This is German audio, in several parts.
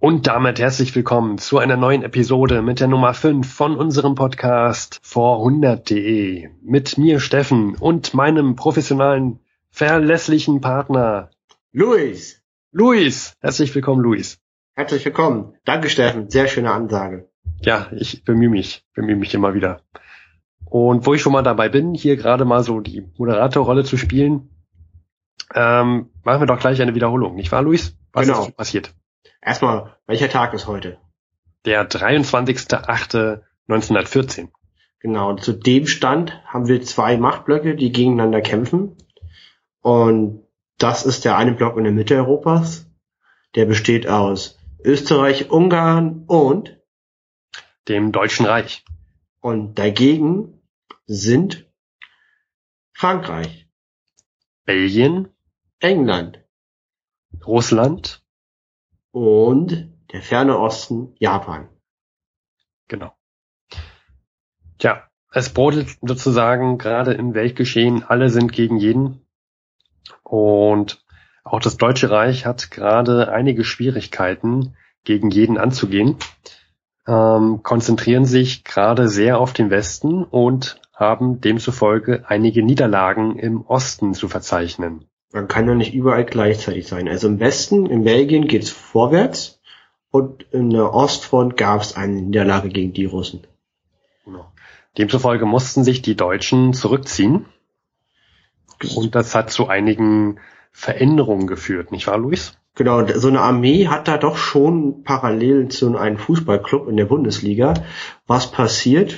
Und damit herzlich willkommen zu einer neuen Episode mit der Nummer 5 von unserem Podcast vor100.de. Mit mir Steffen und meinem professionalen, verlässlichen Partner Luis. Luis. Herzlich willkommen, Luis. Herzlich willkommen. Danke, Steffen. Sehr schöne Ansage. Ja, ich bemühe mich, bemühe mich immer wieder. Und wo ich schon mal dabei bin, hier gerade mal so die Moderatorrolle zu spielen, ähm, machen wir doch gleich eine Wiederholung, nicht wahr, Luis? Was genau. ist passiert? Erstmal, welcher Tag ist heute? Der 23.08.1914. Genau, zu dem Stand haben wir zwei Machtblöcke, die gegeneinander kämpfen. Und das ist der eine Block in der Mitte Europas. Der besteht aus Österreich, Ungarn und dem Deutschen Reich. Und dagegen sind Frankreich, Belgien, England, Russland und der ferne Osten Japan. Genau. Tja, es brodelt sozusagen gerade im Weltgeschehen, alle sind gegen jeden. Und auch das Deutsche Reich hat gerade einige Schwierigkeiten, gegen jeden anzugehen, ähm, konzentrieren sich gerade sehr auf den Westen und haben demzufolge einige Niederlagen im Osten zu verzeichnen. Man kann ja nicht überall gleichzeitig sein. Also im Westen, in Belgien geht's vorwärts und in der Ostfront gab es eine Niederlage gegen die Russen. Genau. Demzufolge mussten sich die Deutschen zurückziehen. Und das hat zu einigen Veränderungen geführt, nicht wahr, Luis? Genau, so eine Armee hat da doch schon parallel zu einem Fußballclub in der Bundesliga. Was passiert,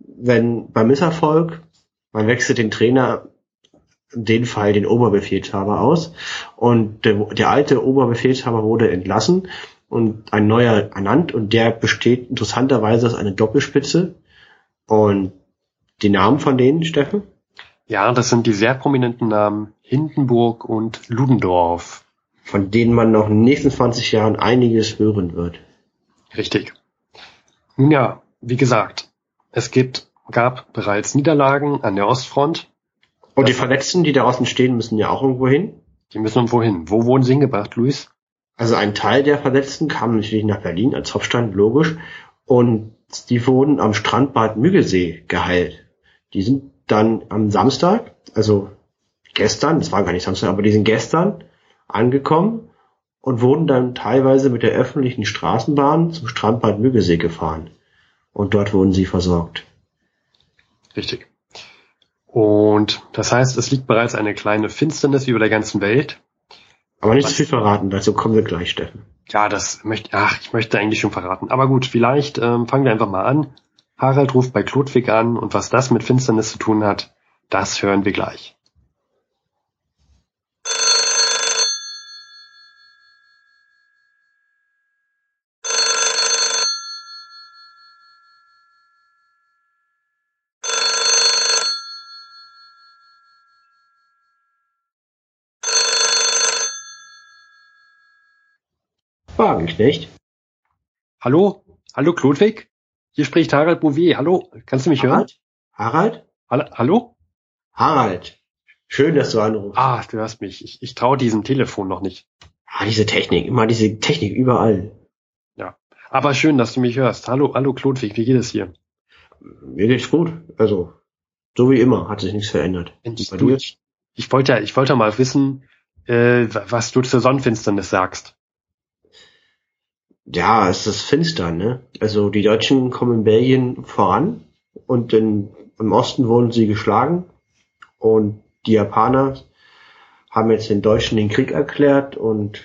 wenn beim Misserfolg, man wechselt den Trainer dem Fall den Oberbefehlshaber aus. Und der, der alte Oberbefehlshaber wurde entlassen und ein neuer ernannt und der besteht interessanterweise aus einer Doppelspitze. Und die Namen von denen, Steffen? Ja, das sind die sehr prominenten Namen Hindenburg und Ludendorff. Von denen man noch in den nächsten 20 Jahren einiges hören wird. Richtig. Nun ja, wie gesagt, es gibt, gab bereits Niederlagen an der Ostfront und die Verletzten, die da draußen stehen, müssen ja auch irgendwo hin. Die müssen irgendwo hin. Wo wurden sie hingebracht, Luis? Also ein Teil der Verletzten kam natürlich nach Berlin als Hauptstadt, logisch. Und die wurden am Strandbad Müggelsee geheilt. Die sind dann am Samstag, also gestern, das war gar nicht Samstag, aber die sind gestern angekommen und wurden dann teilweise mit der öffentlichen Straßenbahn zum Strandbad Müggelsee gefahren. Und dort wurden sie versorgt. Richtig. Und das heißt, es liegt bereits eine kleine Finsternis über der ganzen Welt. Aber nicht zu viel verraten, dazu kommen wir gleich, Steffen. Ja, das möchte, ach, ich möchte eigentlich schon verraten. Aber gut, vielleicht ähm, fangen wir einfach mal an. Harald ruft bei Klodwig an und was das mit Finsternis zu tun hat, das hören wir gleich. Wagenknecht. Hallo? Hallo, Klodwig? Hier spricht Harald Bouvier. Hallo, kannst du mich Harald? hören? Harald? Hallo? Harald. Schön, dass du anrufst. Ah, du hörst mich. Ich, ich traue diesem Telefon noch nicht. Ah, diese Technik. Immer diese Technik überall. Ja. Aber schön, dass du mich hörst. Hallo, hallo, Klodwig. Wie geht es hier? Mir geht's gut. Also, so wie immer. Hat sich nichts verändert. Mensch, du, ich, ich wollte, ich wollte mal wissen, äh, was du zur Sonnenfinsternis sagst ja, es ist finster, ne? Also die Deutschen kommen in Belgien voran und in, im Osten wurden sie geschlagen und die Japaner haben jetzt den Deutschen den Krieg erklärt und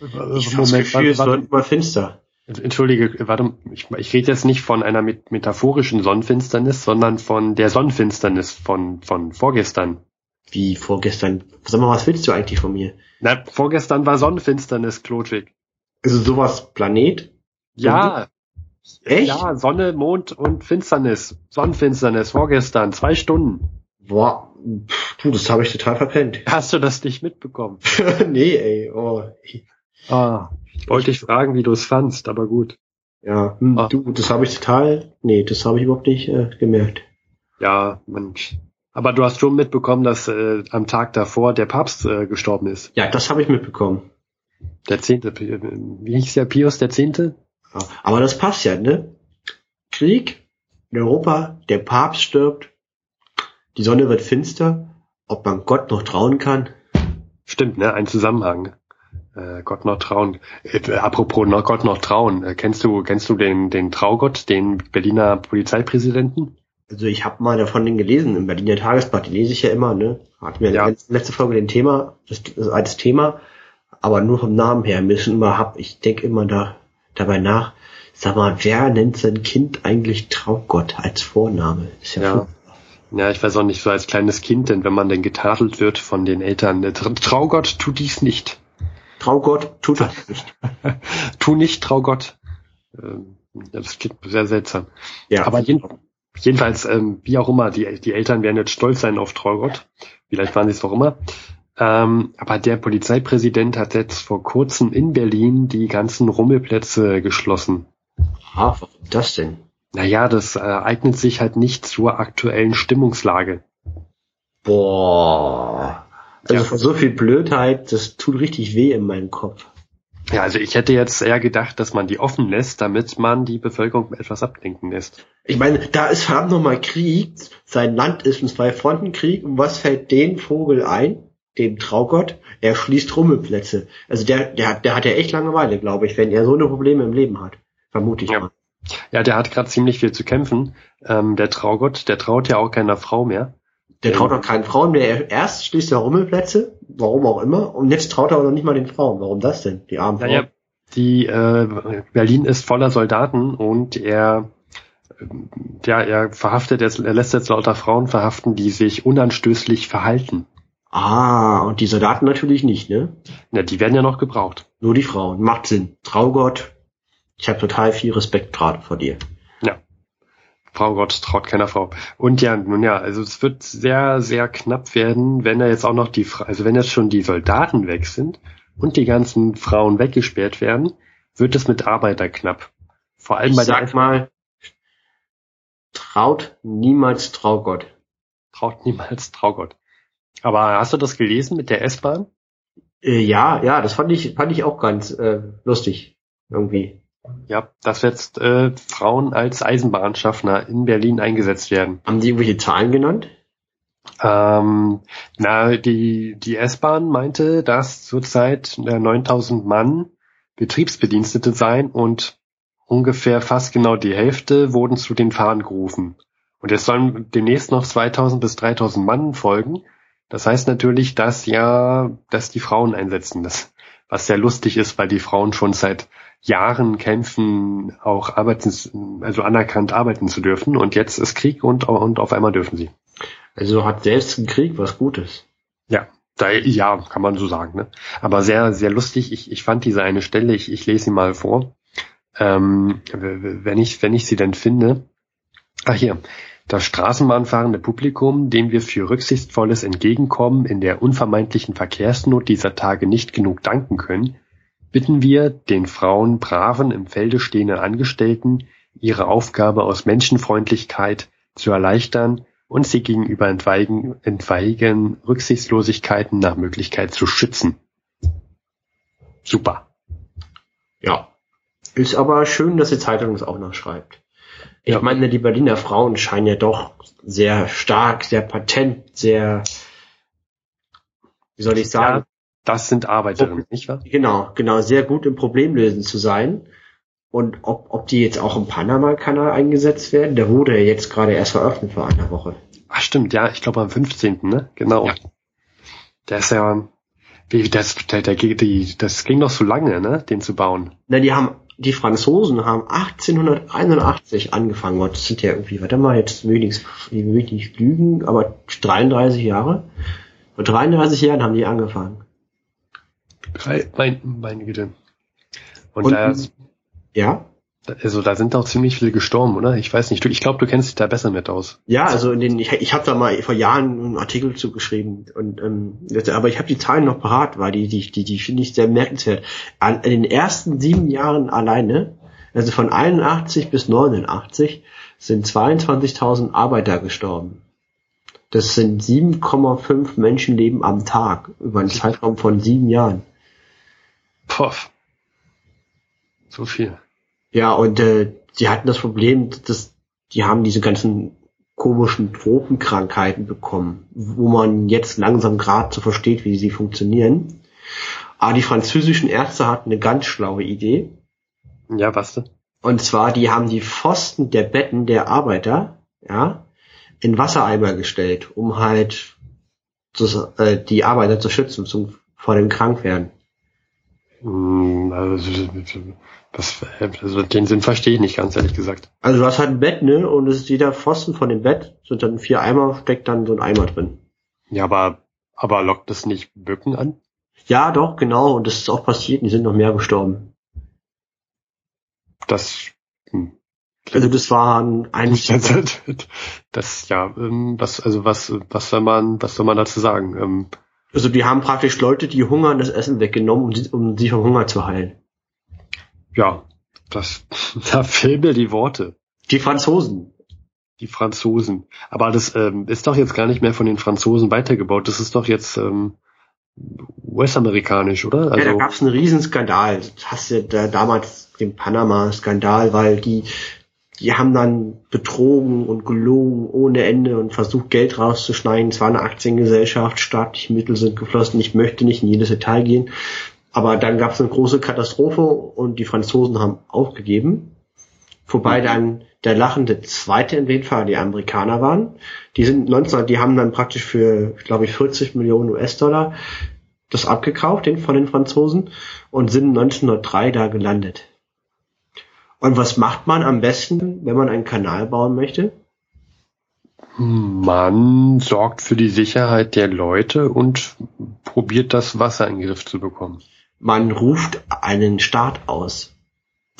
also ich Moment, das Gefühl, es wird immer finster. Entschuldige, warte, ich, ich rede jetzt nicht von einer metaphorischen Sonnenfinsternis, sondern von der Sonnenfinsternis von, von vorgestern. Wie vorgestern? Sag mal, was willst du eigentlich von mir? Na, vorgestern war Sonnenfinsternis, Klotwig. Ist es sowas Planet? Ja. Echt? Ja, Sonne, Mond und Finsternis. Sonnenfinsternis vorgestern, zwei Stunden. Boah, du, das habe ich total verpennt. Hast du das nicht mitbekommen? nee, ey. Oh. Ah, ich wollte dich fragen, wie du es fandst, aber gut. Ja, hm, ah. du, das habe ich total, nee, das habe ich überhaupt nicht äh, gemerkt. Ja, Mensch. Aber du hast schon mitbekommen, dass äh, am Tag davor der Papst äh, gestorben ist. Ja, das habe ich mitbekommen. Der Zehnte, wie hieß der Pius der Zehnte? Ja, aber das passt ja, ne? Krieg in Europa, der Papst stirbt, die Sonne wird finster, ob man Gott noch trauen kann. Stimmt, ne? Ein Zusammenhang. Äh, Gott noch trauen. Äh, apropos noch Gott noch trauen. Äh, kennst du, kennst du den, den Traugott, den Berliner Polizeipräsidenten? Also ich habe mal davon den gelesen im Berliner Tagesblatt, die lese ich ja immer, ne? Hatten wir ja. letzte Folge den Thema, das ist als Thema, aber nur vom Namen her müssen immer hab, ich denke immer da dabei nach, sag mal, wer nennt sein Kind eigentlich Traugott als Vorname? Ist ja, ja. Ja, ich weiß auch nicht, so als kleines Kind, denn wenn man denn getadelt wird von den Eltern, Traugott, tu dies nicht. Traugott, tu das nicht. tu nicht, Traugott. Ähm, das klingt sehr seltsam. Ja. Aber jeden, jedenfalls, ähm, wie auch immer, die, die Eltern werden jetzt stolz sein auf Traugott. Vielleicht waren sie es auch immer. Ähm, aber der Polizeipräsident hat jetzt vor kurzem in Berlin die ganzen Rummelplätze geschlossen. Ah, warum das denn? Naja, das äh, eignet sich halt nicht zur aktuellen Stimmungslage. Boah. Also ja. so viel Blödheit, das tut richtig weh in meinem Kopf. Ja, also ich hätte jetzt eher gedacht, dass man die offen lässt, damit man die Bevölkerung etwas abdenken lässt. Ich meine, da ist verdammt nochmal Krieg, sein Land ist ein Zwei-Fronten-Krieg und was fällt den Vogel ein, dem Traugott? Er schließt Rummelplätze. Also der, der, der hat ja echt Langeweile, glaube ich, wenn er so eine Probleme im Leben hat. Vermute ich ja. mal. Ja, der hat gerade ziemlich viel zu kämpfen. Ähm, der Traugott, der traut ja auch keiner Frau mehr. Der traut doch keinen Frauen mehr. Erst schließt er Rummelplätze, warum auch immer, und jetzt traut er aber noch nicht mal den Frauen. Warum das denn? Die armen Frauen. Naja, die äh, Berlin ist voller Soldaten und er ja, er verhaftet jetzt, er lässt jetzt lauter Frauen verhaften, die sich unanstößlich verhalten. Ah, und die Soldaten natürlich nicht, ne? Na, die werden ja noch gebraucht. Nur die Frauen. Macht Sinn. Traugott, ich habe total viel Respekt gerade vor dir. Ja. Frau Gott traut keiner Frau. Und ja, nun ja, also es wird sehr, sehr knapp werden, wenn er jetzt auch noch die, also wenn jetzt schon die Soldaten weg sind und die ganzen Frauen weggesperrt werden, wird es mit Arbeiter knapp. Vor allem ich bei sag der mal, traut niemals Traugott. Traut niemals Traugott. Aber hast du das gelesen mit der S-Bahn? Äh, ja, ja, das fand ich, fand ich auch ganz äh, lustig irgendwie. Ja, dass jetzt äh, Frauen als Eisenbahnschaffner in Berlin eingesetzt werden. Haben die irgendwelche Zahlen genannt? Ähm, na, die, die S-Bahn meinte, dass zurzeit äh, 9000 Mann Betriebsbedienstete seien und ungefähr fast genau die Hälfte wurden zu den Fahren gerufen. Und es sollen demnächst noch 2000 bis 3000 Mann folgen. Das heißt natürlich, dass ja, dass die Frauen einsetzen, das, was sehr lustig ist, weil die Frauen schon seit Jahren kämpfen, auch arbeiten, also anerkannt arbeiten zu dürfen. Und jetzt ist Krieg und, und auf einmal dürfen sie. Also hat selbst ein Krieg was Gutes. Ja, da, ja, kann man so sagen. Ne? Aber sehr, sehr lustig. Ich, ich fand diese eine Stelle, ich, ich lese sie mal vor. Ähm, wenn ich, wenn ich sie denn finde. Ach hier. Das straßenbahnfahrende Publikum, dem wir für rücksichtsvolles Entgegenkommen in der unvermeidlichen Verkehrsnot dieser Tage nicht genug danken können, bitten wir den Frauen braven im Felde stehenden Angestellten, ihre Aufgabe aus Menschenfreundlichkeit zu erleichtern und sie gegenüber entweigen, entweigen Rücksichtslosigkeiten nach Möglichkeit zu schützen. Super. Ja. Ist aber schön, dass die Zeitung das auch noch schreibt. Ich ja. meine, die Berliner Frauen scheinen ja doch sehr stark, sehr patent, sehr, wie soll ich sagen? Ja, das sind Arbeiterinnen, nicht wahr? Genau, genau, sehr gut im Problemlösen zu sein. Und ob, ob die jetzt auch im Panama-Kanal eingesetzt werden, der wurde ja jetzt gerade erst veröffentlicht vor einer Woche. Ach stimmt, ja, ich glaube am 15., ne? Genau. Ja. Der ist ja, wie, das, der, der, die, das ging doch so lange, ne, den zu bauen. Na, die haben, die Franzosen haben 1881 angefangen, das sind ja irgendwie, warte mal, jetzt will ich, will ich nicht lügen, aber 33 Jahre. Vor 33 Jahren haben die angefangen. Mein, meine Güte. Und, Und da, ja? Also da sind auch ziemlich viele gestorben, oder? Ich weiß nicht. Ich glaube, du kennst dich da besser mit aus. Ja, also in den, ich, ich habe da mal vor Jahren einen Artikel zugeschrieben und ähm, aber ich habe die Zahlen noch parat, weil die die die, die finde ich sehr merkenswert. An, in den ersten sieben Jahren alleine, also von 81 bis 89, sind 22.000 Arbeiter gestorben. Das sind 7,5 Menschenleben am Tag über einen Zeitraum von sieben Jahren. Poff. So viel. Ja, und äh, die hatten das Problem, dass die haben diese ganzen komischen Tropenkrankheiten bekommen, wo man jetzt langsam gerade so versteht, wie sie funktionieren. Aber die französischen Ärzte hatten eine ganz schlaue Idee. Ja, was denn? Und zwar, die haben die Pfosten der Betten der Arbeiter, ja, in Wassereimer gestellt, um halt das, äh, die Arbeiter zu schützen zum, vor dem Krankwerden. Hm, also, das, also den Sinn verstehe ich nicht, ganz ehrlich gesagt. Also du hast halt ein Bett, ne? Und es ist jeder Pfosten von dem Bett, sind dann vier Eimer, steckt dann so ein Eimer drin. Ja, aber, aber lockt das nicht Böcken an? Ja, doch, genau. Und das ist auch passiert. Die sind noch mehr gestorben. Das, hm. Also das waren eigentlich. Das, das ja, ähm, was, also was, was soll man, was soll man dazu sagen? Also die haben praktisch Leute, die hungern, das Essen weggenommen, um sie, um sie vom Hunger zu heilen. ja, das, da fehlen mir die Worte. Die Franzosen. Die Franzosen. Aber das ähm, ist doch jetzt gar nicht mehr von den Franzosen weitergebaut. Das ist doch jetzt ähm, US-amerikanisch, oder? ja, da gab es einen Riesenskandal. Das hast du da damals den Panama-Skandal, weil die, die haben dann betrogen und gelogen ohne Ende und versucht, Geld rauszuschneiden. Es war eine Aktiengesellschaft, staatliche Mittel sind geflossen. Ich möchte nicht in jedes Detail gehen. Aber dann gab es eine große Katastrophe und die Franzosen haben aufgegeben. Wobei dann der lachende Zweite in dem Fall die Amerikaner waren. Die sind 19, die haben dann praktisch für, glaube ich, 40 Millionen US-Dollar das abgekauft den, von den Franzosen und sind 1903 da gelandet. Und was macht man am besten, wenn man einen Kanal bauen möchte? Man sorgt für die Sicherheit der Leute und probiert das Wasser in den Griff zu bekommen. Man ruft einen Staat aus,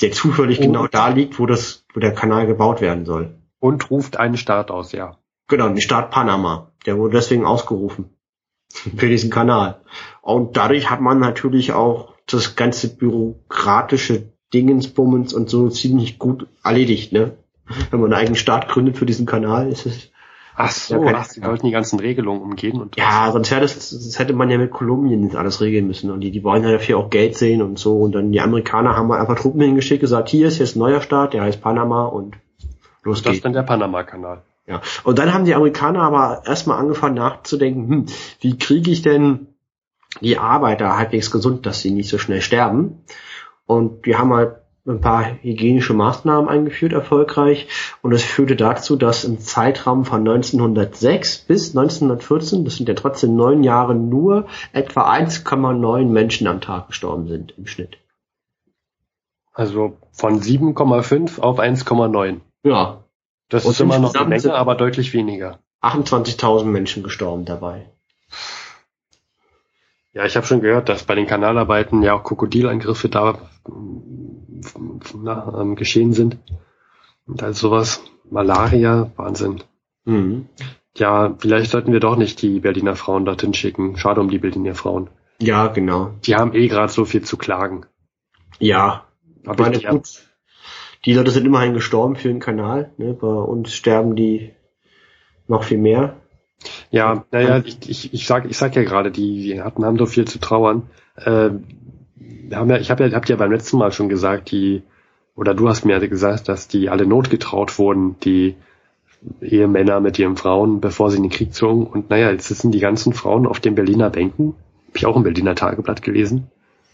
der zufällig Oh. genau da liegt, wo das, wo der Kanal gebaut werden soll. Und ruft einen Staat aus, ja. Genau, den Staat Panama. Der wurde deswegen ausgerufen. Für diesen Kanal. Und dadurch hat man natürlich auch das ganze bürokratische Dingensbummens und so ziemlich gut erledigt, ne? Wenn man einen eigenen Staat gründet für diesen Kanal, ist es, Ach so, Ja, ach, sie wollten die ganzen Regelungen umgehen und ja, sonst hätte, es, das hätte man ja mit Kolumbien jetzt alles regeln müssen. Und die, die wollen ja dafür auch Geld sehen und so. Und dann die Amerikaner haben mal einfach Truppen hingeschickt, gesagt, hier ist jetzt ein neuer Staat, der heißt Panama und los das geht's. ist dann der Panama-Kanal. Ja. Und dann haben die Amerikaner aber erstmal angefangen nachzudenken, hm, wie kriege ich denn die Arbeiter halbwegs gesund, dass sie nicht so schnell sterben? Und die haben halt ein paar hygienische Maßnahmen eingeführt, erfolgreich. Und das führte dazu, dass im Zeitraum von 1906 bis 1914, das sind ja trotzdem neun Jahre, nur etwa 1,9 Menschen am Tag gestorben sind im Schnitt. Also von 7,5 auf 1,9. Ja, Das Und ist immer noch eine Menge, aber deutlich weniger. 28.000 Menschen gestorben dabei. Ja, ich habe schon gehört, dass bei den Kanalarbeiten ja auch Krokodilangriffe da ähm, na, ähm, geschehen sind. Und all sowas. Malaria, Wahnsinn. Mhm. Ja, vielleicht sollten wir doch nicht die Berliner Frauen dorthin schicken. Schade um die Berliner Frauen. Ja, genau. Die haben eh gerade so viel zu klagen. Ja, Aber meine, ich, gut, die Leute sind immerhin gestorben für den Kanal. Ne? Bei uns sterben die noch viel mehr. Ja, naja, ich, ich, ich sag, ich sag ja gerade, die, die hatten haben so viel zu trauern. Äh, haben ja, ich habe ja, habt ja beim letzten Mal schon gesagt, die oder du hast mir ja gesagt, dass die alle notgetraut wurden, die Ehemänner mit ihren Frauen, bevor sie in den Krieg zogen. Und naja, jetzt sitzen die ganzen Frauen auf den Berliner Bänken, habe ich auch im Berliner Tageblatt gelesen,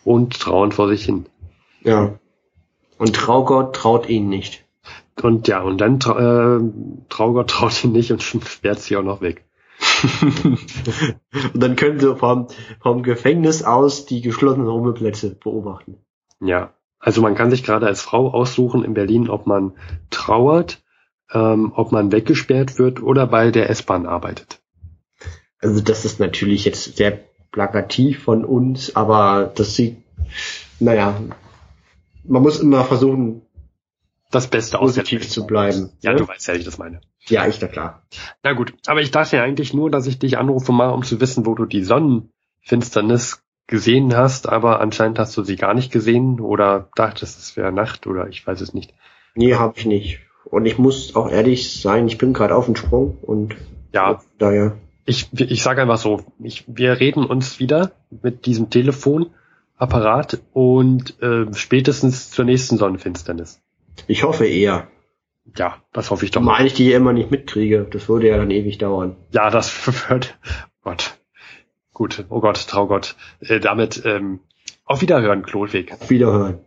und trauen vor sich hin. Ja. Und Traugott traut ihnen nicht. Und ja, und dann äh, Traugott traut ihn nicht und sperrt sie auch noch weg. Und dann können sie vom, vom Gefängnis aus die geschlossenen Rummelplätze beobachten. Ja, also man kann sich gerade als Frau aussuchen in Berlin, ob man trauert, ähm, ob man weggesperrt wird oder bei der S-Bahn arbeitet. Also das ist natürlich jetzt sehr plakativ von uns, aber das sieht, naja, man muss immer versuchen, Das Beste aus positiv zu bleiben. Ja, ne? du weißt ja, wie ich das meine. Ja, ich, na klar. Na gut, aber ich dachte ja eigentlich nur, dass ich dich anrufe mal, um zu wissen, wo du die Sonnenfinsternis gesehen hast, aber anscheinend hast du sie gar nicht gesehen oder dachtest, es wäre Nacht oder ich weiß es nicht. Nee, habe ich nicht. Und ich muss auch ehrlich sein, ich bin gerade auf dem Sprung und Ja, daher. ich, ich sage einfach so, ich, wir reden uns wieder mit diesem Telefon Apparat und äh, spätestens zur nächsten Sonnenfinsternis. Ich hoffe eher. Ja, das hoffe ich doch. Mal ich die immer nicht mitkriege. Das würde ja dann ewig dauern. Ja, das wird. Gott. Gut. Oh Gott, Traugott. Äh, damit ähm, auf Wiederhören, Klotweg. Auf Wiederhören.